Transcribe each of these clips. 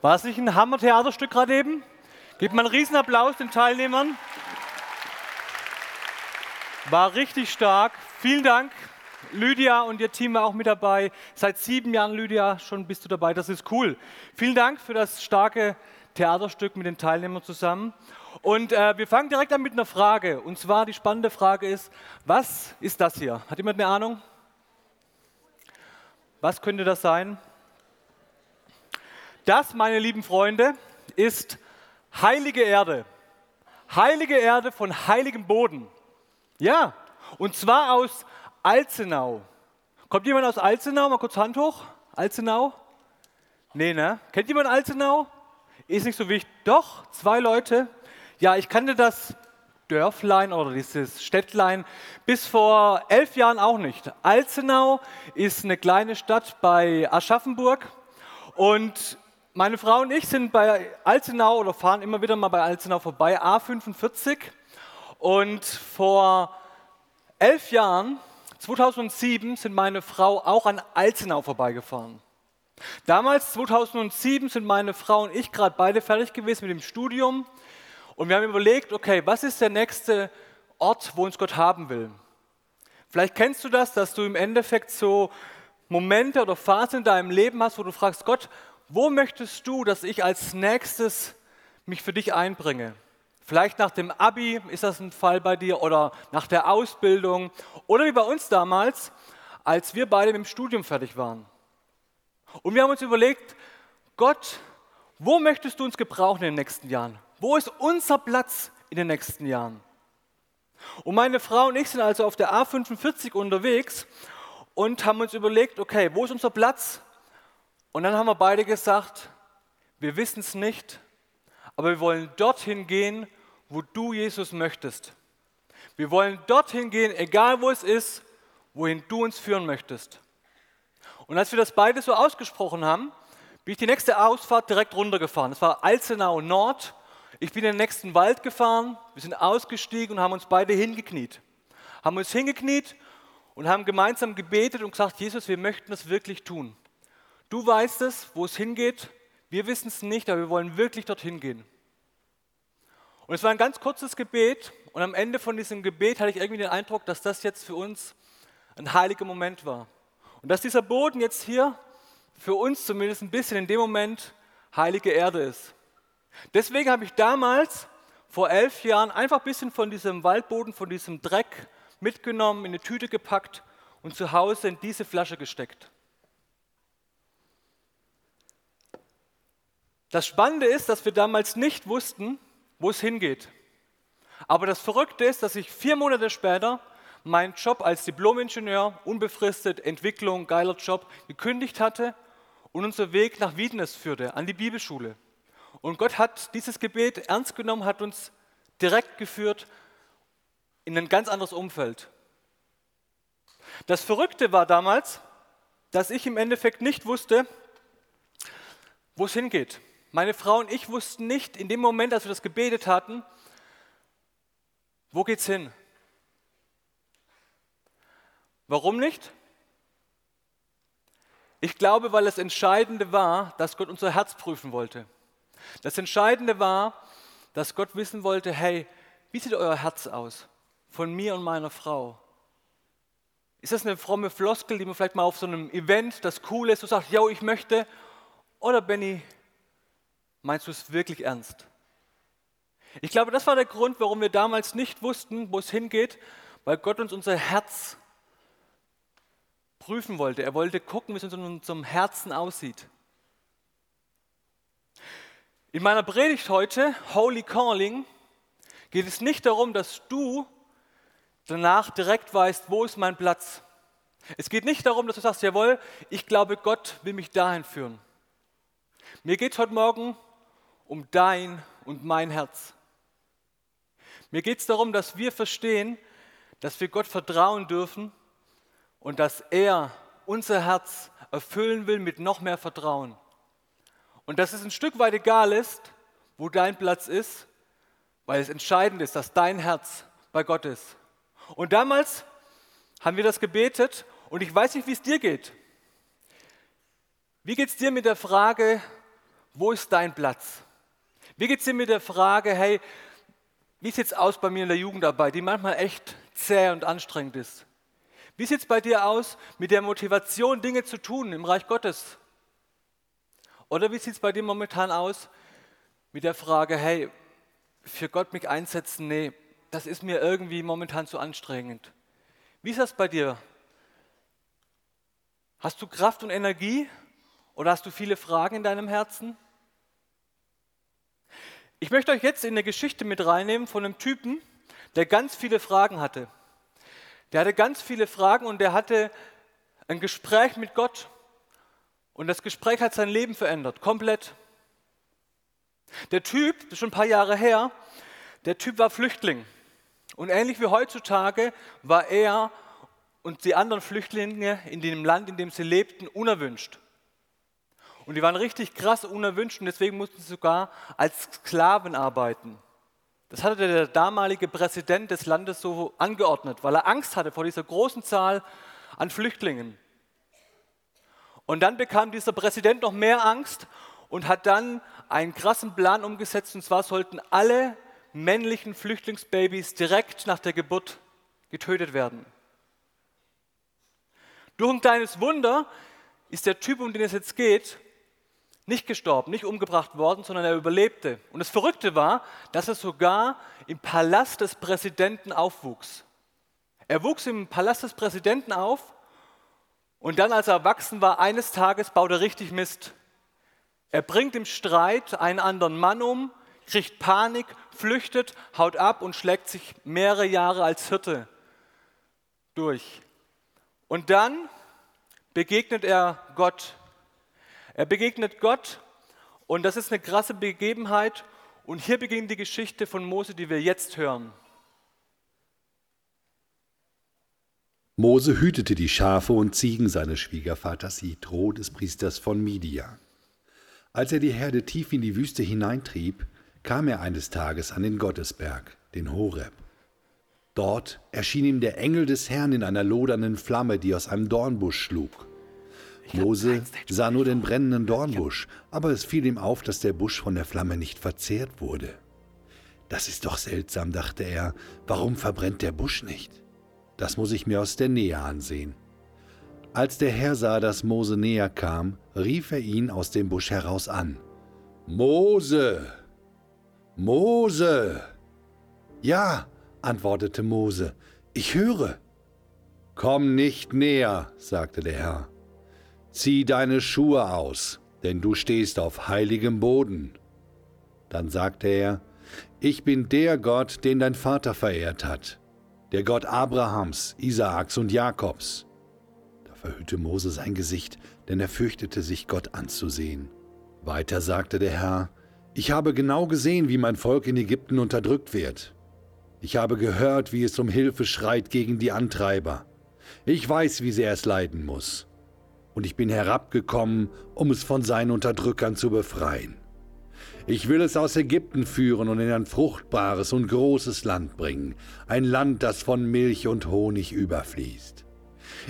War es nicht ein Hammer-Theaterstück gerade eben? Gebt mal einen Riesenapplaus den Teilnehmern. War richtig stark. Vielen Dank. Lydia und ihr Team war auch mit dabei. Seit sieben Jahren, Lydia, schon bist du dabei. Das ist cool. Vielen Dank für das starke Theaterstück mit den Teilnehmern zusammen. Und äh, wir fangen direkt an mit einer Frage. Und zwar die spannende Frage ist, was ist das hier? Hat jemand eine Ahnung? Was könnte das sein? Das, meine lieben Freunde, ist heilige Erde. Heilige Erde von heiligem Boden. Ja, und zwar aus Alzenau. Kommt jemand aus Alzenau? Mal kurz Hand hoch. Alzenau? Nee, ne? Kennt jemand Alzenau? Ist nicht so wichtig. Doch, zwei Leute. Ja, ich kannte das Dörflein oder dieses Städtlein bis vor elf Jahren auch nicht. Alzenau ist eine kleine Stadt bei Aschaffenburg und meine Frau und ich sind bei Alzenau oder fahren immer wieder mal bei Alzenau vorbei, A45. Und vor elf Jahren, 2007, sind meine Frau auch an Alzenau vorbeigefahren. Damals, 2007, sind meine Frau und ich gerade beide fertig gewesen mit dem Studium. Und wir haben überlegt, okay, was ist der nächste Ort, wo uns Gott haben will? Vielleicht kennst du das, dass du im Endeffekt so Momente oder Phasen in deinem Leben hast, wo du fragst, Gott, wo möchtest du, dass ich als nächstes mich für dich einbringe? Vielleicht nach dem Abi ist das ein Fall bei dir oder nach der Ausbildung oder wie bei uns damals, als wir beide mit dem Studium fertig waren. Und wir haben uns überlegt, Gott, wo möchtest du uns gebrauchen in den nächsten Jahren? Wo ist unser Platz in den nächsten Jahren? Und meine Frau und ich sind also auf der A45 unterwegs und haben uns überlegt, okay, wo ist unser Platz? Und dann haben wir beide gesagt, wir wissen es nicht, aber wir wollen dorthin gehen, wo du Jesus möchtest. Wir wollen dorthin gehen, egal wo es ist, wohin du uns führen möchtest. Und als wir das beide so ausgesprochen haben, bin ich die nächste Ausfahrt direkt runtergefahren. Das war Alzenau Nord. Ich bin in den nächsten Wald gefahren, wir sind ausgestiegen und haben uns beide hingekniet. Haben uns hingekniet und haben gemeinsam gebetet und gesagt, Jesus, wir möchten das wirklich tun. Du weißt es, wo es hingeht. Wir wissen es nicht, aber wir wollen wirklich dorthin gehen. Und es war ein ganz kurzes Gebet und am Ende von diesem Gebet hatte ich irgendwie den Eindruck, dass das jetzt für uns ein heiliger Moment war. Und dass dieser Boden jetzt hier für uns zumindest ein bisschen in dem Moment heilige Erde ist. Deswegen habe ich damals vor elf Jahren einfach ein bisschen von diesem Waldboden, von diesem Dreck mitgenommen, in eine Tüte gepackt und zu Hause in diese Flasche gesteckt. Das Spannende ist, dass wir damals nicht wussten, wo es hingeht. Aber das Verrückte ist, dass ich vier Monate später meinen Job als Diplomingenieur, unbefristet, Entwicklung, geiler Job, gekündigt hatte und unser Weg nach Wiedenes führte, an die Bibelschule. Und Gott hat dieses Gebet ernst genommen, hat uns direkt geführt in ein ganz anderes Umfeld. Das Verrückte war damals, dass ich im Endeffekt nicht wusste, wo es hingeht. Meine Frau und ich wussten nicht in dem Moment, als wir das gebetet hatten, wo geht's hin? Warum nicht? Ich glaube, weil das Entscheidende war, dass Gott unser Herz prüfen wollte. Das Entscheidende war, dass Gott wissen wollte, hey, wie sieht euer Herz aus von mir und meiner Frau? Ist das eine fromme Floskel, die man vielleicht mal auf so einem Event, das cool ist, so sagt, yo, ich möchte? Oder Benny, Meinst du es wirklich ernst? Ich glaube, das war der Grund, warum wir damals nicht wussten, wo es hingeht, weil Gott uns unser Herz prüfen wollte. Er wollte gucken, wie es in unserem Herzen aussieht. In meiner Predigt heute, Holy Calling, geht es nicht darum, dass du danach direkt weißt, wo ist mein Platz. Es geht nicht darum, dass du sagst, jawohl, ich glaube, Gott will mich dahin führen. Mir geht es heute Morgen um dein und mein Herz. Mir geht es darum, dass wir verstehen, dass wir Gott vertrauen dürfen und dass er unser Herz erfüllen will mit noch mehr Vertrauen. Und dass es ein Stück weit egal ist, wo dein Platz ist, weil es entscheidend ist, dass dein Herz bei Gott ist. Und damals haben wir das gebetet und ich weiß nicht, wie es dir geht. Wie geht es dir mit der Frage, wo ist dein Platz? Wie geht es dir mit der Frage, hey, wie sieht es aus bei mir in der Jugendarbeit, die manchmal echt zäh und anstrengend ist? Wie sieht es bei dir aus mit der Motivation, Dinge zu tun im Reich Gottes? Oder wie sieht es bei dir momentan aus mit der Frage, hey, für Gott mich einsetzen, nee, das ist mir irgendwie momentan zu anstrengend. Wie ist das bei dir? Hast du Kraft und Energie oder hast du viele Fragen in deinem Herzen? Ich möchte euch jetzt in eine Geschichte mit reinnehmen von einem Typen, der ganz viele Fragen hatte. Der hatte ganz viele Fragen und der hatte ein Gespräch mit Gott. Und das Gespräch hat sein Leben verändert, komplett. Der Typ, das ist schon ein paar Jahre her, der Typ war Flüchtling. Und ähnlich wie heutzutage war er und die anderen Flüchtlinge in dem Land, in dem sie lebten, unerwünscht. Und die waren richtig krass unerwünscht und deswegen mussten sie sogar als Sklaven arbeiten. Das hatte der damalige Präsident des Landes so angeordnet, weil er Angst hatte vor dieser großen Zahl an Flüchtlingen. Und dann bekam dieser Präsident noch mehr Angst und hat dann einen krassen Plan umgesetzt. Und zwar sollten alle männlichen Flüchtlingsbabys direkt nach der Geburt getötet werden. Durch ein kleines Wunder ist der Typ, um den es jetzt geht, nicht gestorben, nicht umgebracht worden, sondern er überlebte. Und das Verrückte war, dass er sogar im Palast des Präsidenten aufwuchs. Er wuchs im Palast des Präsidenten auf und dann, als er erwachsen war, eines Tages baut er richtig Mist. Er bringt im Streit einen anderen Mann um, kriegt Panik, flüchtet, haut ab und schlägt sich mehrere Jahre als Hirte durch. Und dann begegnet er Gott. Er begegnet Gott und das ist eine krasse Begebenheit. Und hier beginnt die Geschichte von Mose, die wir jetzt hören. Mose hütete die Schafe und Ziegen seines Schwiegervaters Jitro, des Priesters von Midia. Als er die Herde tief in die Wüste hineintrieb, kam er eines Tages an den Gottesberg, den Horeb. Dort erschien ihm der Engel des Herrn in einer lodernden Flamme, die aus einem Dornbusch schlug. Mose sah nur den brennenden Dornbusch, aber es fiel ihm auf, dass der Busch von der Flamme nicht verzehrt wurde. Das ist doch seltsam, dachte er, warum verbrennt der Busch nicht? Das muss ich mir aus der Nähe ansehen. Als der Herr sah, dass Mose näher kam, rief er ihn aus dem Busch heraus an. Mose! Mose! Ja, antwortete Mose, ich höre. Komm nicht näher, sagte der Herr. Zieh deine Schuhe aus, denn du stehst auf heiligem Boden. Dann sagte er, ich bin der Gott, den dein Vater verehrt hat, der Gott Abrahams, Isaaks und Jakobs. Da verhüllte Mose sein Gesicht, denn er fürchtete sich, Gott anzusehen. Weiter sagte der Herr, ich habe genau gesehen, wie mein Volk in Ägypten unterdrückt wird. Ich habe gehört, wie es um Hilfe schreit gegen die Antreiber. Ich weiß, wie sehr es leiden muss. Und ich bin herabgekommen, um es von seinen Unterdrückern zu befreien. Ich will es aus Ägypten führen und in ein fruchtbares und großes Land bringen, ein Land, das von Milch und Honig überfließt.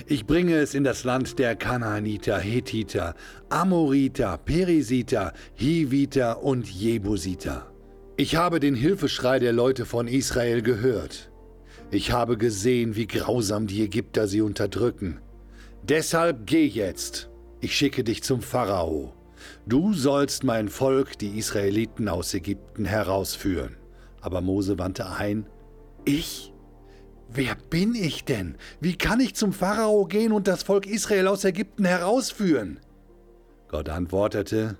Ich bringe es in das Land der Kanaaniter, Hethiter, Amoriter, Perisiter, Hiviter und Jebusiter. Ich habe den Hilfeschrei der Leute von Israel gehört. Ich habe gesehen, wie grausam die Ägypter sie unterdrücken. Deshalb geh jetzt. Ich schicke dich zum Pharao. Du sollst mein Volk, die Israeliten aus Ägypten, herausführen. Aber Mose wandte ein, ich? Wer bin ich denn? Wie kann ich zum Pharao gehen und das Volk Israel aus Ägypten herausführen? Gott antwortete,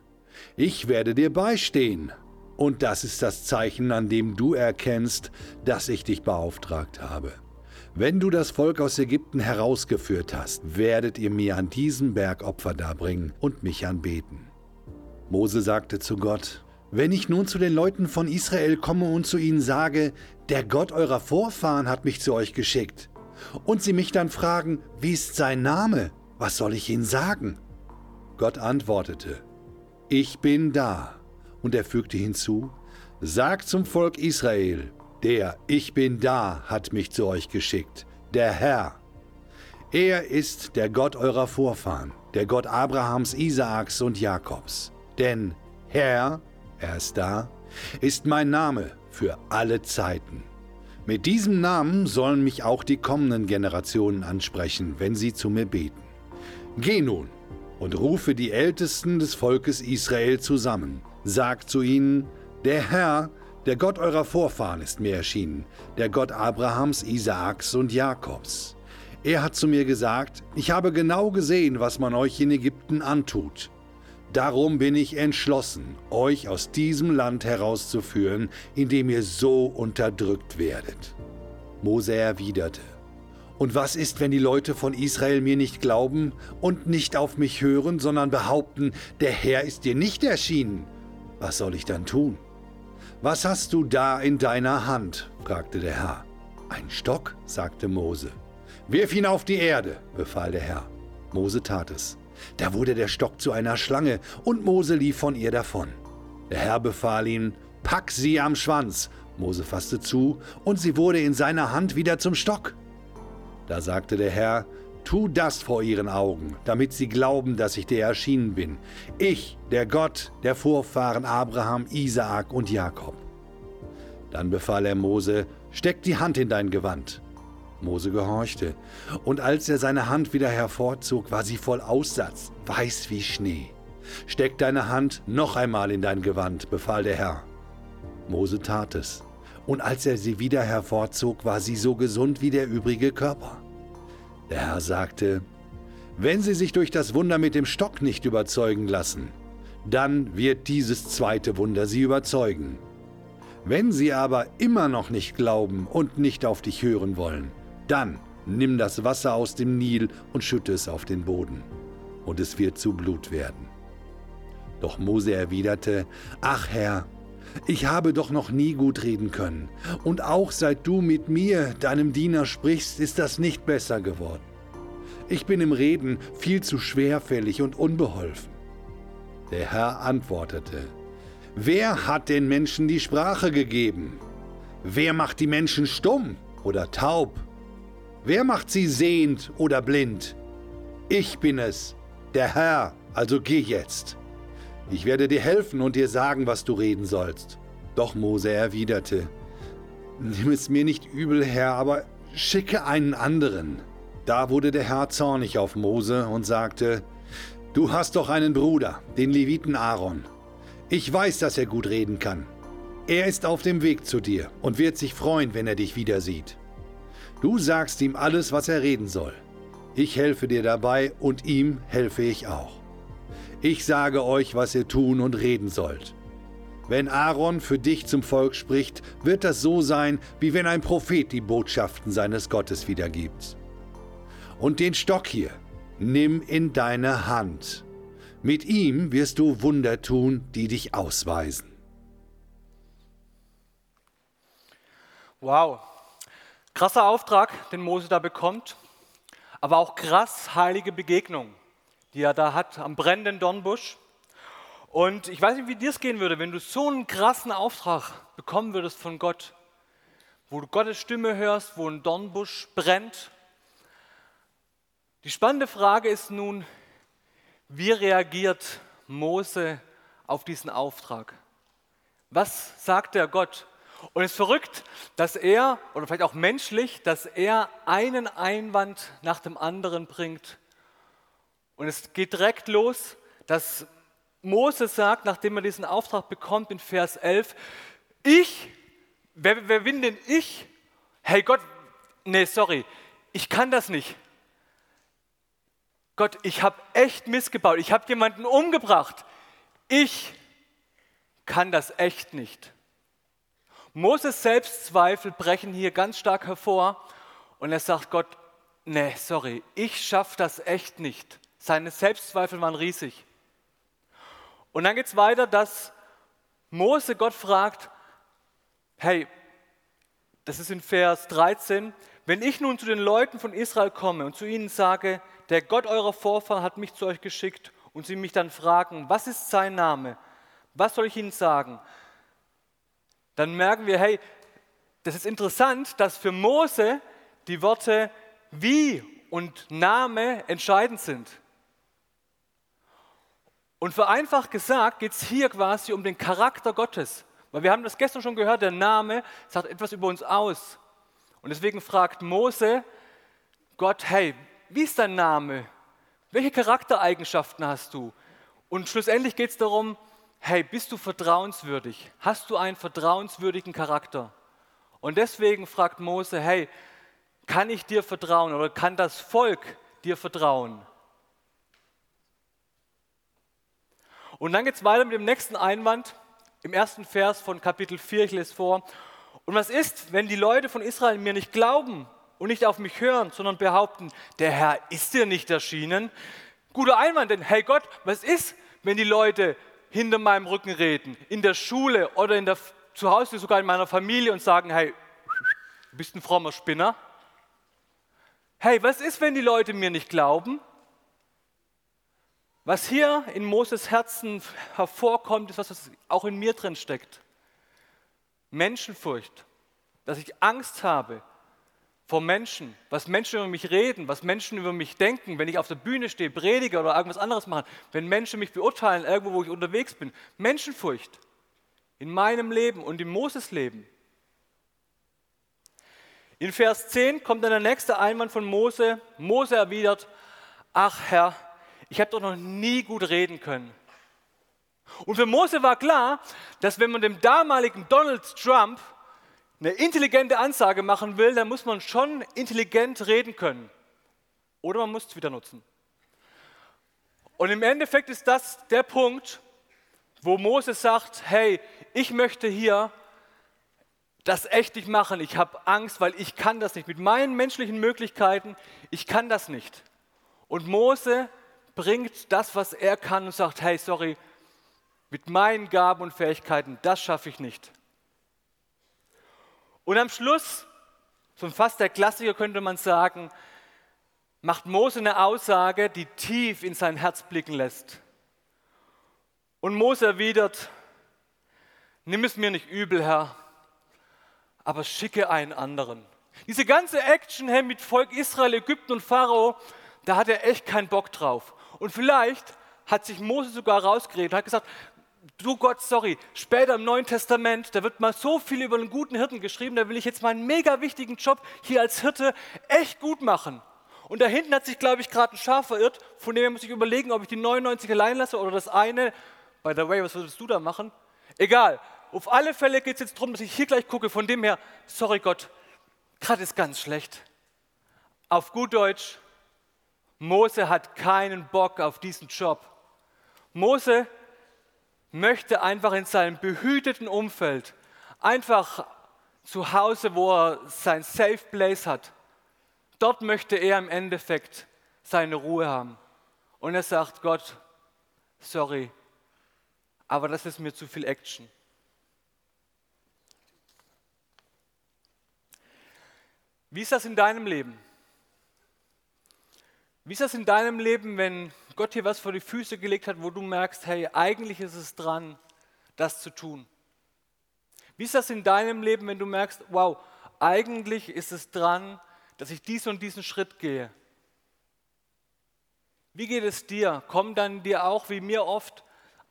ich werde dir beistehen. Und das ist das Zeichen, an dem du erkennst, dass ich dich beauftragt habe. Wenn du das Volk aus Ägypten herausgeführt hast, werdet ihr mir an diesem Berg Opfer darbringen und mich anbeten. Mose sagte zu Gott, wenn ich nun zu den Leuten von Israel komme und zu ihnen sage, der Gott eurer Vorfahren hat mich zu euch geschickt, und sie mich dann fragen, wie ist sein Name, was soll ich ihnen sagen? Gott antwortete, ich bin da. Und er fügte hinzu, sagt zum Volk Israel, der Ich bin da hat mich zu euch geschickt, der Herr. Er ist der Gott eurer Vorfahren, der Gott Abrahams, Isaaks und Jakobs. Denn Herr, er ist da, ist mein Name für alle Zeiten. Mit diesem Namen sollen mich auch die kommenden Generationen ansprechen, wenn sie zu mir beten. Geh nun und rufe die Ältesten des Volkes Israel zusammen. Sag zu ihnen, der Herr, der Gott eurer Vorfahren ist mir erschienen, der Gott Abrahams, Isaaks und Jakobs. Er hat zu mir gesagt, ich habe genau gesehen, was man euch in Ägypten antut. Darum bin ich entschlossen, euch aus diesem Land herauszuführen, in dem ihr so unterdrückt werdet. Mose erwiderte, Und was ist, wenn die Leute von Israel mir nicht glauben und nicht auf mich hören, sondern behaupten, der Herr ist dir nicht erschienen? Was soll ich dann tun? Was hast du da in deiner Hand? fragte der Herr. Ein Stock, sagte Mose. Wirf ihn auf die Erde, befahl der Herr. Mose tat es. Da wurde der Stock zu einer Schlange und Mose lief von ihr davon. Der Herr befahl ihm, pack sie am Schwanz. Mose fasste zu und sie wurde in seiner Hand wieder zum Stock. Da sagte der Herr, tu das vor ihren Augen, damit sie glauben, dass ich dir erschienen bin. Ich, der Gott der Vorfahren Abraham, Isaak und Jakob. Dann befahl er Mose, steck die Hand in dein Gewand. Mose gehorchte, und als er seine Hand wieder hervorzog, war sie voll Aussatz, weiß wie Schnee. Steck deine Hand noch einmal in dein Gewand, befahl der Herr. Mose tat es, und als er sie wieder hervorzog, war sie so gesund wie der übrige Körper. Der Herr sagte, wenn sie sich durch das Wunder mit dem Stock nicht überzeugen lassen, dann wird dieses zweite Wunder sie überzeugen. Wenn sie aber immer noch nicht glauben und nicht auf dich hören wollen, dann nimm das Wasser aus dem Nil und schütte es auf den Boden, und es wird zu Blut werden. Doch Mose erwiderte, Ach Herr, ich habe doch noch nie gut reden können, und auch seit du mit mir, deinem Diener, sprichst, ist das nicht besser geworden. Ich bin im Reden viel zu schwerfällig und unbeholfen. Der Herr antwortete, Wer hat den Menschen die Sprache gegeben? Wer macht die Menschen stumm oder taub? Wer macht sie sehend oder blind? Ich bin es, der Herr, also geh jetzt. Ich werde dir helfen und dir sagen, was du reden sollst. Doch Mose erwiderte, Nimm es mir nicht übel, Herr, aber schicke einen anderen. Da wurde der Herr zornig auf Mose und sagte, Du hast doch einen Bruder, den Leviten Aaron. Ich weiß, dass er gut reden kann. Er ist auf dem Weg zu dir und wird sich freuen, wenn er dich wieder sieht. Du sagst ihm alles, was er reden soll. Ich helfe dir dabei und ihm helfe ich auch. Ich sage euch, was ihr tun und reden sollt. Wenn Aaron für dich zum Volk spricht, wird das so sein, wie wenn ein Prophet die Botschaften seines Gottes wiedergibt. Und den Stock hier, nimm in deine Hand mit ihm wirst du Wunder tun, die dich ausweisen. Wow, krasser Auftrag, den Mose da bekommt, aber auch krass heilige Begegnung, die er da hat am brennenden Dornbusch. Und ich weiß nicht, wie dir es gehen würde, wenn du so einen krassen Auftrag bekommen würdest von Gott, wo du Gottes Stimme hörst, wo ein Dornbusch brennt. Die spannende Frage ist nun, wie reagiert Mose auf diesen Auftrag? Was sagt der Gott? Und es ist verrückt, dass er, oder vielleicht auch menschlich, dass er einen Einwand nach dem anderen bringt. Und es geht direkt los, dass Mose sagt, nachdem er diesen Auftrag bekommt in Vers 11, ich, wer, wer bin denn ich? Hey Gott, nee, sorry, ich kann das nicht. Gott, ich habe echt missgebaut, ich habe jemanden umgebracht. Ich kann das echt nicht. Moses Selbstzweifel brechen hier ganz stark hervor und er sagt Gott, nee, sorry, ich schaffe das echt nicht. Seine Selbstzweifel waren riesig. Und dann geht es weiter, dass Mose Gott fragt, hey, das ist in Vers 13, wenn ich nun zu den Leuten von Israel komme und zu ihnen sage, der Gott eurer Vorfahren hat mich zu euch geschickt und sie mich dann fragen, was ist sein Name? Was soll ich ihnen sagen? Dann merken wir, hey, das ist interessant, dass für Mose die Worte wie und Name entscheidend sind. Und vereinfacht gesagt geht es hier quasi um den Charakter Gottes. Weil wir haben das gestern schon gehört, der Name sagt etwas über uns aus. Und deswegen fragt Mose Gott, hey, wie ist dein Name? Welche Charaktereigenschaften hast du? Und schlussendlich geht es darum, hey, bist du vertrauenswürdig? Hast du einen vertrauenswürdigen Charakter? Und deswegen fragt Mose, hey, kann ich dir vertrauen oder kann das Volk dir vertrauen? Und dann geht es weiter mit dem nächsten Einwand im ersten Vers von Kapitel 4, ich lese vor. Und was ist, wenn die Leute von Israel mir nicht glauben und nicht auf mich hören, sondern behaupten, der Herr ist dir nicht erschienen? Guter Einwand, denn hey Gott, was ist, wenn die Leute hinter meinem Rücken reden, in der Schule oder in der, zu Hause, sogar in meiner Familie und sagen, hey, du bist ein frommer Spinner? Hey, was ist, wenn die Leute mir nicht glauben? Was hier in Moses Herzen hervorkommt, ist was, was auch in mir drin steckt. Menschenfurcht, dass ich Angst habe vor Menschen, was Menschen über mich reden, was Menschen über mich denken, wenn ich auf der Bühne stehe, predige oder irgendwas anderes mache, wenn Menschen mich beurteilen, irgendwo, wo ich unterwegs bin. Menschenfurcht in meinem Leben und in Moses Leben. In Vers 10 kommt dann der nächste Einwand von Mose. Mose erwidert, ach Herr, ich habe doch noch nie gut reden können. Und für Mose war klar, dass wenn man dem damaligen Donald Trump eine intelligente Ansage machen will, dann muss man schon intelligent reden können. Oder man muss es wieder nutzen. Und im Endeffekt ist das der Punkt, wo Mose sagt, hey, ich möchte hier das echt nicht machen. Ich habe Angst, weil ich kann das nicht. Mit meinen menschlichen Möglichkeiten, ich kann das nicht. Und Mose bringt das, was er kann und sagt, hey, sorry, mit meinen Gaben und Fähigkeiten, das schaffe ich nicht. Und am Schluss, so fast der Klassiker könnte man sagen, macht Mose eine Aussage, die tief in sein Herz blicken lässt. Und Mose erwidert, nimm es mir nicht übel, Herr, aber schicke einen anderen. Diese ganze Action hey, mit Volk Israel, Ägypten und Pharao, da hat er echt keinen Bock drauf. Und vielleicht hat sich Mose sogar rausgeredet hat gesagt, du Gott, sorry, später im Neuen Testament, da wird mal so viel über einen guten Hirten geschrieben, da will ich jetzt meinen mega wichtigen Job hier als Hirte echt gut machen. Und da hinten hat sich, glaube ich, gerade ein Schaf verirrt, von dem muss ich überlegen, ob ich die 99 allein lasse oder das eine. By the way, was würdest du da machen? Egal. Auf alle Fälle geht es jetzt darum, dass ich hier gleich gucke, von dem her, sorry Gott, gerade ist ganz schlecht. Auf gut Deutsch, Mose hat keinen Bock auf diesen Job. Mose möchte einfach in seinem behüteten Umfeld, einfach zu Hause, wo er sein Safe Place hat, dort möchte er im Endeffekt seine Ruhe haben. Und er sagt, Gott, sorry, aber das ist mir zu viel Action. Wie ist das in deinem Leben? Wie ist das in deinem Leben, wenn Gott dir was vor die Füße gelegt hat, wo du merkst, hey, eigentlich ist es dran, das zu tun? Wie ist das in deinem Leben, wenn du merkst, wow, eigentlich ist es dran, dass ich diesen und diesen Schritt gehe? Wie geht es dir? Kommen dann dir auch, wie mir oft,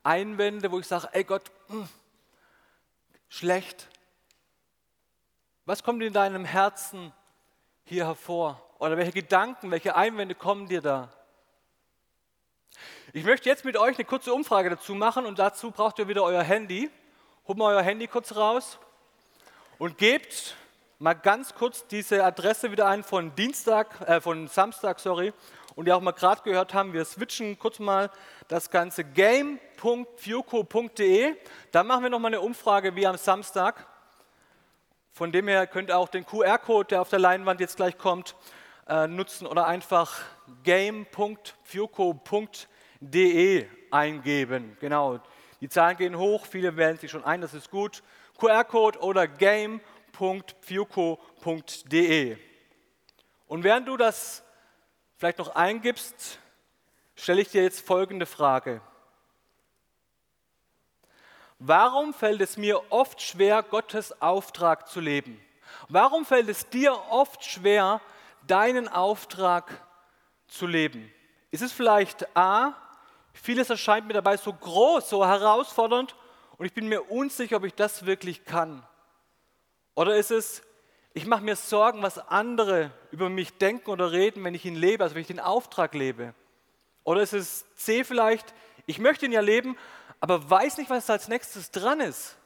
Einwände, wo ich sage, ey Gott, mh, hm, schlecht. Was kommt in deinem Herzen hier hervor? Oder welche Gedanken, welche Einwände kommen dir da? Ich möchte jetzt mit euch eine kurze Umfrage dazu machen und dazu braucht ihr wieder euer Handy. Holt mal euer Handy kurz raus und gebt mal ganz kurz diese Adresse wieder ein von Dienstag, äh, von Samstag, sorry. Und die auch mal gerade gehört haben, wir switchen kurz mal das ganze game.fuco.de. Da machen wir noch mal eine Umfrage wie am Samstag. Von dem her könnt ihr auch den QR-Code, der auf der Leinwand jetzt gleich kommt, äh, nutzen oder einfach game.fuco.de eingeben. Genau, die Zahlen gehen hoch, viele wählen sich schon ein, das ist gut. QR-Code oder game.fuco.de. Und während du das vielleicht noch eingibst, stelle ich dir jetzt folgende Frage. Warum fällt es mir oft schwer, Gottes Auftrag zu leben? Warum fällt es dir oft schwer, deinen Auftrag zu leben? Ist es vielleicht A, Vieles erscheint mir dabei so groß, so herausfordernd und ich bin mir unsicher, ob ich das wirklich kann. Oder ist es, ich mache mir Sorgen, was andere über mich denken oder reden, wenn ich ihn lebe, also wenn ich den Auftrag lebe. Oder ist es C vielleicht, ich möchte ihn ja leben, aber weiß nicht, was als nächstes dran ist.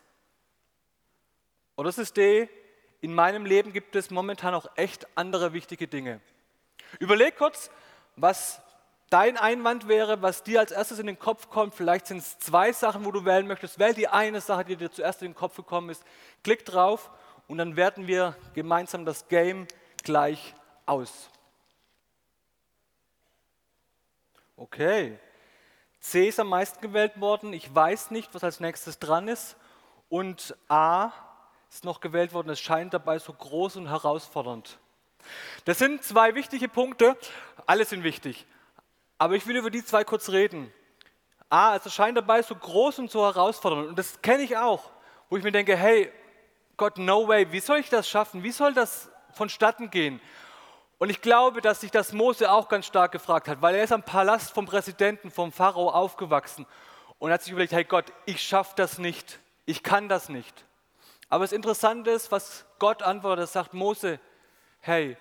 Oder ist es D, in meinem Leben gibt es momentan auch echt andere wichtige Dinge. Überleg kurz, was dein Einwand wäre, was dir als erstes in den Kopf kommt. Vielleicht sind es zwei Sachen, wo du wählen möchtest. Wähl die eine Sache, die dir zuerst in den Kopf gekommen ist. Klick drauf und dann werten wir gemeinsam das Game gleich aus. Okay. C ist am meisten gewählt worden. Ich weiß nicht, was als nächstes dran ist. Und A ist noch gewählt worden. Es scheint dabei so groß und herausfordernd. Das sind zwei wichtige Punkte. Alle sind wichtig. Aber ich will über die zwei kurz reden. A, es scheint dabei so groß und so herausfordernd. Und das kenne ich auch, wo ich mir denke, hey, Gott, no way, wie soll ich das schaffen? Wie soll das vonstatten gehen? Und ich glaube, dass sich das Mose auch ganz stark gefragt hat, weil er ist am Palast vom Präsidenten, vom Pharao aufgewachsen und hat sich überlegt, hey Gott, ich schaffe das nicht, ich kann das nicht. Aber das Interessante ist, was Gott antwortet, er sagt, Mose, hey,